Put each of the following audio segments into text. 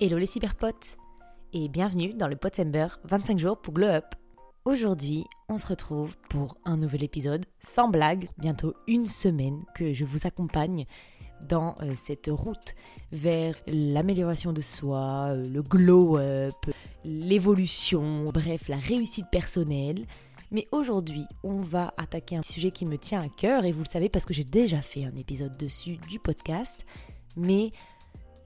Hello les cyberpotes et bienvenue dans le Potsember 25 jours pour Glow Up. Aujourd'hui, on se retrouve pour un nouvel épisode sans blague, bientôt une semaine que je vous accompagne dans euh, cette route vers l'amélioration de soi, euh, le glow up, l'évolution, bref, la réussite personnelle. Mais aujourd'hui, on va attaquer un sujet qui me tient à cœur et vous le savez parce que j'ai déjà fait un épisode dessus du podcast. Mais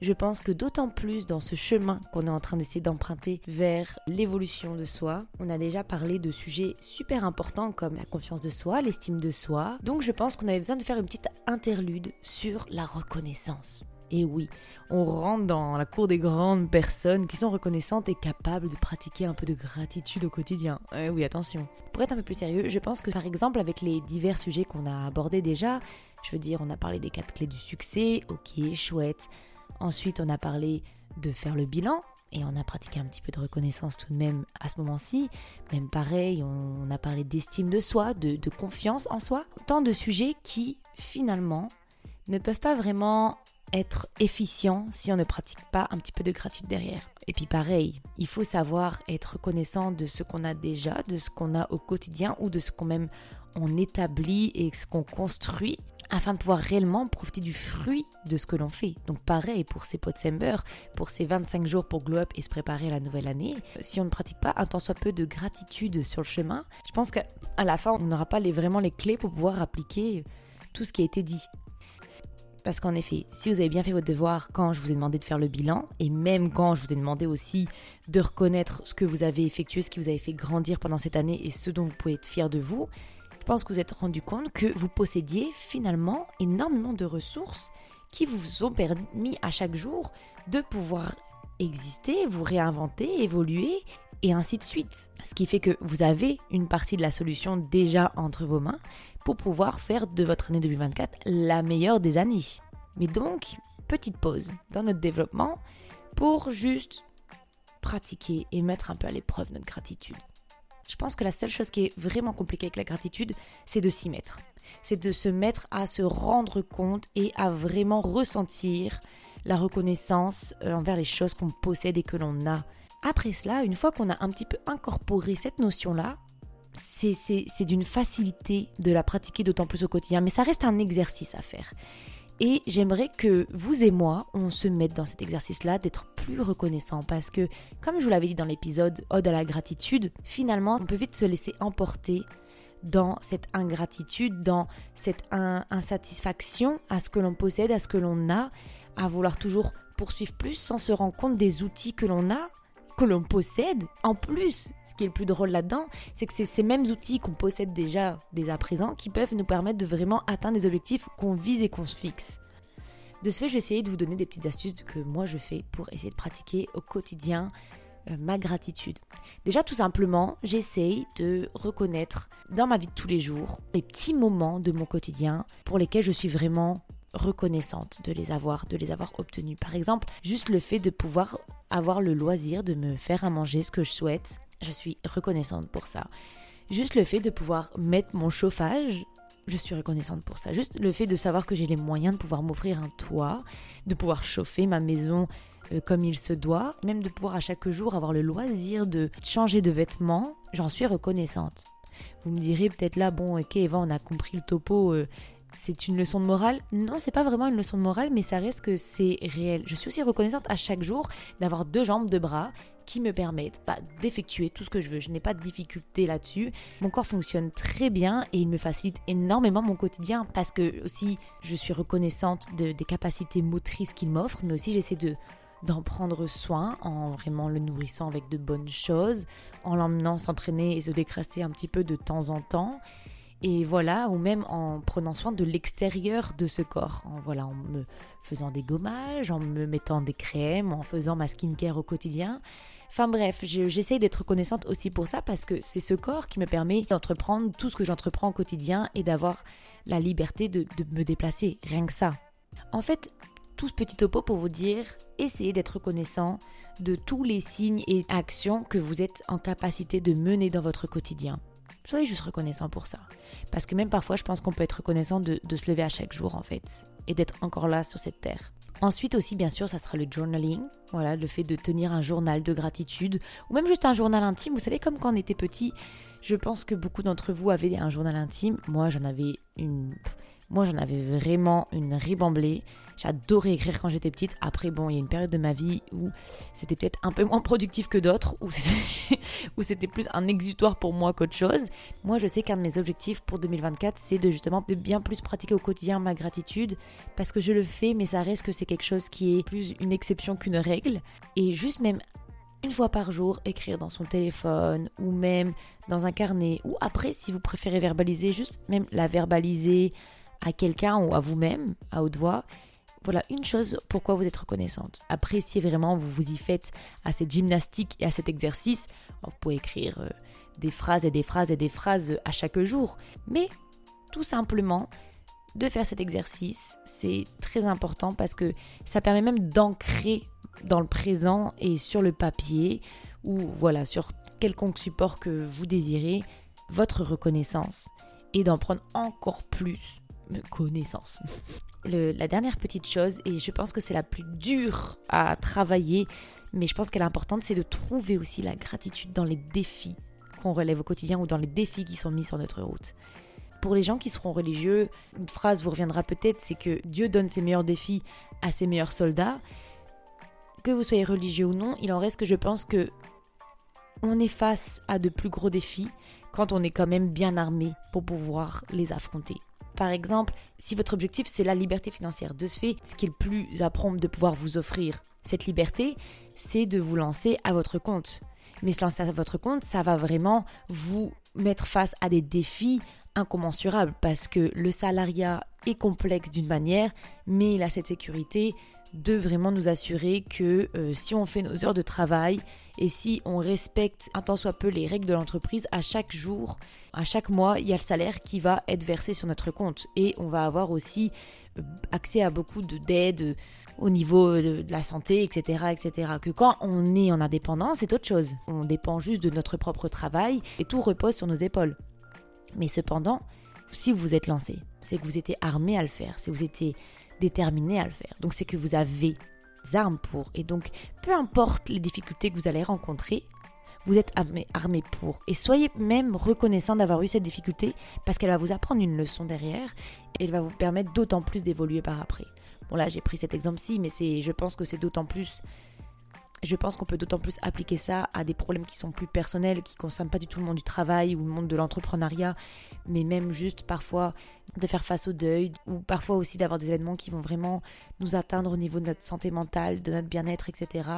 je pense que d'autant plus dans ce chemin qu'on est en train d'essayer d'emprunter vers l'évolution de soi, on a déjà parlé de sujets super importants comme la confiance de soi, l'estime de soi. Donc je pense qu'on avait besoin de faire une petite interlude sur la reconnaissance. Et oui, on rentre dans la cour des grandes personnes qui sont reconnaissantes et capables de pratiquer un peu de gratitude au quotidien. Eh oui, attention. Pour être un peu plus sérieux, je pense que par exemple avec les divers sujets qu'on a abordés déjà, je veux dire, on a parlé des quatre clés du succès, ok, chouette. Ensuite, on a parlé de faire le bilan et on a pratiqué un petit peu de reconnaissance tout de même à ce moment-ci. Même pareil, on a parlé d'estime de soi, de, confiance en soi. Tant de sujets qui, finalement, ne peuvent pas vraiment être efficients si on ne pratique pas un petit peu de gratitude derrière. Et puis pareil, il faut savoir être reconnaissant de ce qu'on a déjà, de ce qu'on a au quotidien ou de ce qu'on même on établit et ce qu'on construit afin de pouvoir réellement profiter du fruit de ce que l'on fait. Donc pareil pour ces Potsember, pour ces 25 jours pour glow up et se préparer à la nouvelle année. Si on ne pratique pas un tant soit peu de gratitude sur le chemin, je pense qu'à la fin, on n'aura pas vraiment les clés pour pouvoir appliquer tout ce qui a été dit. Parce qu'en effet, si vous avez bien fait votre devoir quand je vous ai demandé de faire le bilan, et même quand je vous ai demandé aussi de reconnaître ce que vous avez effectué, ce qui vous avez fait grandir pendant cette année et ce dont vous pouvez être fier de vous, je pense que vous êtes rendu compte que vous possédiez finalement énormément de ressources qui vous ont permis à chaque jour de pouvoir exister, vous réinventer, évoluer et ainsi de suite. Ce qui fait que vous avez une partie de la solution déjà entre vos mains pour pouvoir faire de votre année 2024 la meilleure des années. Mais donc, petite pause dans notre développement pour juste pratiquer et mettre un peu à l'épreuve notre gratitude. Je pense que la seule chose qui est vraiment compliquée avec la gratitude, c'est de s'y mettre. C'est de se mettre à se rendre compte et à vraiment ressentir la reconnaissance euh, envers les choses qu'on possède et que l'on a. Après cela, une fois qu'on a un petit peu incorporé cette notion-là, c'est d'une facilité de la pratiquer d'autant plus au quotidien, mais ça reste un exercice à faire. Et j'aimerais que vous et moi, on se mette dans cet exercice-là d'être plus reconnaissant parce que, comme je vous l'avais dit dans l'épisode Ode à la gratitude, finalement, on peut vite se laisser emporter dans cette ingratitude, dans cette insatisfaction à ce que l'on possède, à ce que l'on a, à vouloir toujours poursuivre plus sans se rendre compte des outils que l'on a que l'on possède. En plus, ce qui est le plus drôle là-dedans, c'est que c'est ces mêmes outils qu'on possède déjà dès à présent qui peuvent nous permettre de vraiment atteindre des objectifs qu'on vise et qu'on se fixe. De ce fait, je vais essayer de vous donner des petites astuces que moi je fais pour essayer de pratiquer au quotidien euh, ma gratitude. Déjà, tout simplement, j'essaye de reconnaître dans ma vie de tous les jours les petits moments de mon quotidien pour lesquels je suis vraiment reconnaissante de les avoir, de les avoir obtenus. Par exemple, juste le fait de pouvoir avoir le loisir de me faire à manger ce que je souhaite, je suis reconnaissante pour ça. Juste le fait de pouvoir mettre mon chauffage, je suis reconnaissante pour ça. Juste le fait de savoir que j'ai les moyens de pouvoir m'offrir un toit, de pouvoir chauffer ma maison euh, comme il se doit, même de pouvoir à chaque jour avoir le loisir de changer de vêtements, j'en suis reconnaissante. Vous me direz peut-être là, bon, ok, Eva, on a compris le topo, euh, c'est une leçon de morale? Non, c'est pas vraiment une leçon de morale, mais ça reste que c'est réel. Je suis aussi reconnaissante à chaque jour d'avoir deux jambes, deux bras qui me permettent d'effectuer tout ce que je veux. Je n'ai pas de difficulté là-dessus. Mon corps fonctionne très bien et il me facilite énormément mon quotidien parce que aussi je suis reconnaissante des capacités motrices qu'il m'offre, mais aussi j'essaie de d'en prendre soin en vraiment le nourrissant avec de bonnes choses, en l'emmenant s'entraîner et se décrasser un petit peu de temps en temps et voilà, ou même en prenant soin de l'extérieur de ce corps, en, voilà, en me faisant des gommages, en me mettant des crèmes, en faisant ma skincare au quotidien. Enfin bref, j'essaye d'être reconnaissante aussi pour ça parce que c'est ce corps qui me permet d'entreprendre tout ce que j'entreprends au quotidien et d'avoir la liberté de, de me déplacer, rien que ça. En fait, tout ce petit topo pour vous dire, essayez d'être reconnaissant de tous les signes et actions que vous êtes en capacité de mener dans votre quotidien. Soyez juste reconnaissant pour ça. Parce que même parfois, je pense qu'on peut être reconnaissant de, se lever à chaque jour, en fait, et d'être encore là sur cette terre. Ensuite aussi, bien sûr, ça sera le journaling. Voilà, le fait de tenir un journal de gratitude ou même juste un journal intime. Vous savez, comme quand on était petit, je pense que beaucoup d'entre vous avaient un journal intime. Moi, j'en avais une. Moi, j'en avais vraiment une ribamblée. J'adorais écrire quand j'étais petite. Après, bon, il y a une période de ma vie où c'était peut-être un peu moins productif que d'autres, où c'était plus un exutoire pour moi qu'autre chose. Moi, je sais qu'un de mes objectifs pour 2024, c'est de justement de bien plus pratiquer au quotidien ma gratitude, parce que je le fais, mais ça reste que c'est quelque chose qui est plus une exception qu'une règle. Et juste même une fois par jour, écrire dans son téléphone ou même dans un carnet, ou après, si vous préférez verbaliser, juste même la verbaliser à quelqu'un ou à vous-même, à haute voix, voilà une chose pourquoi vous êtes reconnaissante. Appréciez vraiment, vous vous y faites à cette gymnastique et à cet exercice. Vous pouvez écrire euh, des phrases et des phrases et des phrases à chaque jour. Mais tout simplement, de faire cet exercice, c'est très important parce que ça permet même d'ancrer dans le présent et sur le papier ou voilà, sur quelconque support que vous désirez, votre reconnaissance et d'en prendre encore plus connaissance. la dernière petite chose, et je pense que c'est la plus dure à travailler, mais je pense qu'elle est importante, c'est de trouver aussi la gratitude dans les défis qu'on relève au quotidien ou dans les défis qui sont mis sur notre route. Pour les gens qui seront religieux, une phrase vous reviendra peut-être, c'est que Dieu donne ses meilleurs défis à ses meilleurs soldats. Que vous soyez religieux ou non, il en reste que je pense que on est face à de plus gros défis quand on est quand même bien armé pour pouvoir les affronter. Par exemple, si votre objectif c'est la liberté financière, de ce fait, ce qui est le plus à prompt de pouvoir vous offrir cette liberté, c'est de vous lancer à votre compte. Mais se lancer à votre compte, ça va vraiment vous mettre face à des défis incommensurables parce que le salariat est complexe d'une manière, mais il a cette sécurité de vraiment nous assurer que euh, si on fait nos heures de travail et si on respecte un tant soit peu les règles de l'entreprise, à chaque jour, à chaque mois, il y a le salaire qui va être versé sur notre compte et on va avoir aussi euh, accès à beaucoup d'aides au niveau de, la santé, etc., etc. Que quand on est en indépendance, c'est autre chose. On dépend juste de notre propre travail et tout repose sur nos épaules. Mais cependant, si vous vous êtes lancé, c'est que vous étiez armé à le faire, si vous étiez déterminé à le faire. Donc c'est que vous avez des armes pour. Et donc, peu importe les difficultés que vous allez rencontrer, vous êtes armé, pour. Et soyez même reconnaissant d'avoir eu cette difficulté parce qu'elle va vous apprendre une leçon derrière et elle va vous permettre d'autant plus d'évoluer par après. Bon là j'ai pris cet exemple-ci, mais c'est, je pense que c'est d'autant plus je pense qu'on peut d'autant plus appliquer ça à des problèmes qui sont plus personnels, qui ne concernent pas du tout le monde du travail ou le monde de l'entrepreneuriat, mais même juste parfois de faire face au deuil, ou parfois aussi d'avoir des événements qui vont vraiment nous atteindre au niveau de notre santé mentale, de notre bien-être, etc.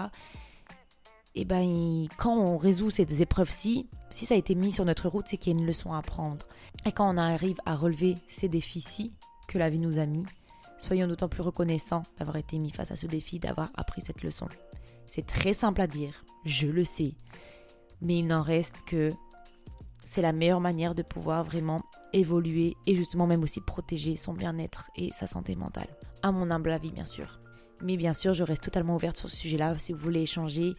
Et ben, quand on résout ces épreuves-ci, si ça a été mis sur notre route, c'est qu'il y a une leçon à apprendre. Et quand on arrive à relever ces défis-ci que la vie nous a mis, soyons d'autant plus reconnaissants d'avoir été mis face à ce défi, d'avoir appris cette leçon. C'est très simple à dire, je le sais. Mais il n'en reste que c'est la meilleure manière de pouvoir vraiment évoluer et justement même aussi protéger son bien-être et sa santé mentale. À mon humble avis, bien sûr. Mais bien sûr, je reste totalement ouverte sur ce sujet-là si vous voulez échanger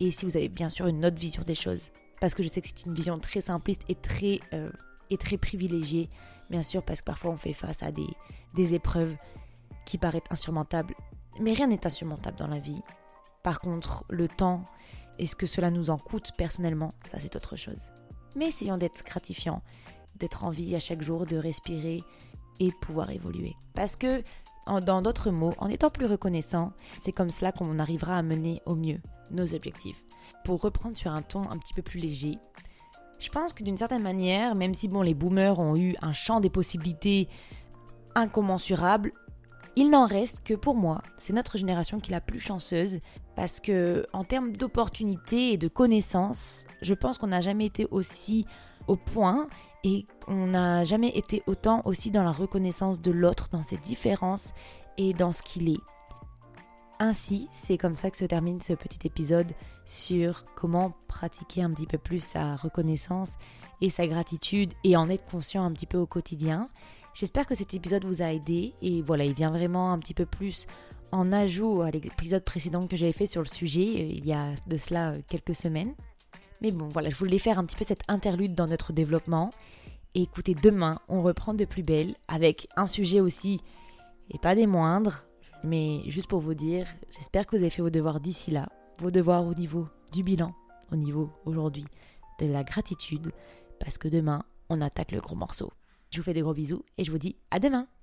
et si vous avez bien sûr une autre vision des choses. Parce que je sais que c'est une vision très simpliste et très, euh, et très privilégiée. Bien sûr, parce que parfois on fait face à des, des épreuves qui paraissent insurmontables. Mais rien n'est insurmontable dans la vie. Par contre, le temps et ce que cela nous en coûte personnellement, ça c'est autre chose. Mais essayons d'être gratifiant, d'être en vie à chaque jour, de respirer et pouvoir évoluer. Parce que, dans d'autres mots, en étant plus reconnaissant, c'est comme cela qu'on arrivera à mener au mieux nos objectifs. Pour reprendre sur un ton un petit peu plus léger, je pense que d'une certaine manière, même si bon, les boomers ont eu un champ des possibilités incommensurable, il n'en reste que pour moi, c'est notre génération qui est la plus chanceuse parce que en termes d'opportunités et de connaissances, je pense qu'on n'a jamais été aussi au point et on n'a jamais été autant aussi dans la reconnaissance de l'autre, dans ses différences et dans ce qu'il est. Ainsi, c'est comme ça que se termine ce petit épisode sur comment pratiquer un petit peu plus sa reconnaissance et sa gratitude et en être conscient un petit peu au quotidien. J'espère que cet épisode vous a aidé et voilà, il vient vraiment un petit peu plus en ajout à l'épisode précédent que j'avais fait sur le sujet euh, il y a de cela euh, quelques semaines. Mais bon, voilà, je voulais faire un petit peu cette interlude dans notre développement. Et écoutez, demain, on reprend de plus belle avec un sujet aussi, et pas des moindres, mais juste pour vous dire, j'espère que vous avez fait vos devoirs d'ici là, vos devoirs au niveau du bilan, au niveau aujourd'hui de la gratitude, parce que demain, on attaque le gros morceau. Je vous fais des gros bisous et je vous dis à demain.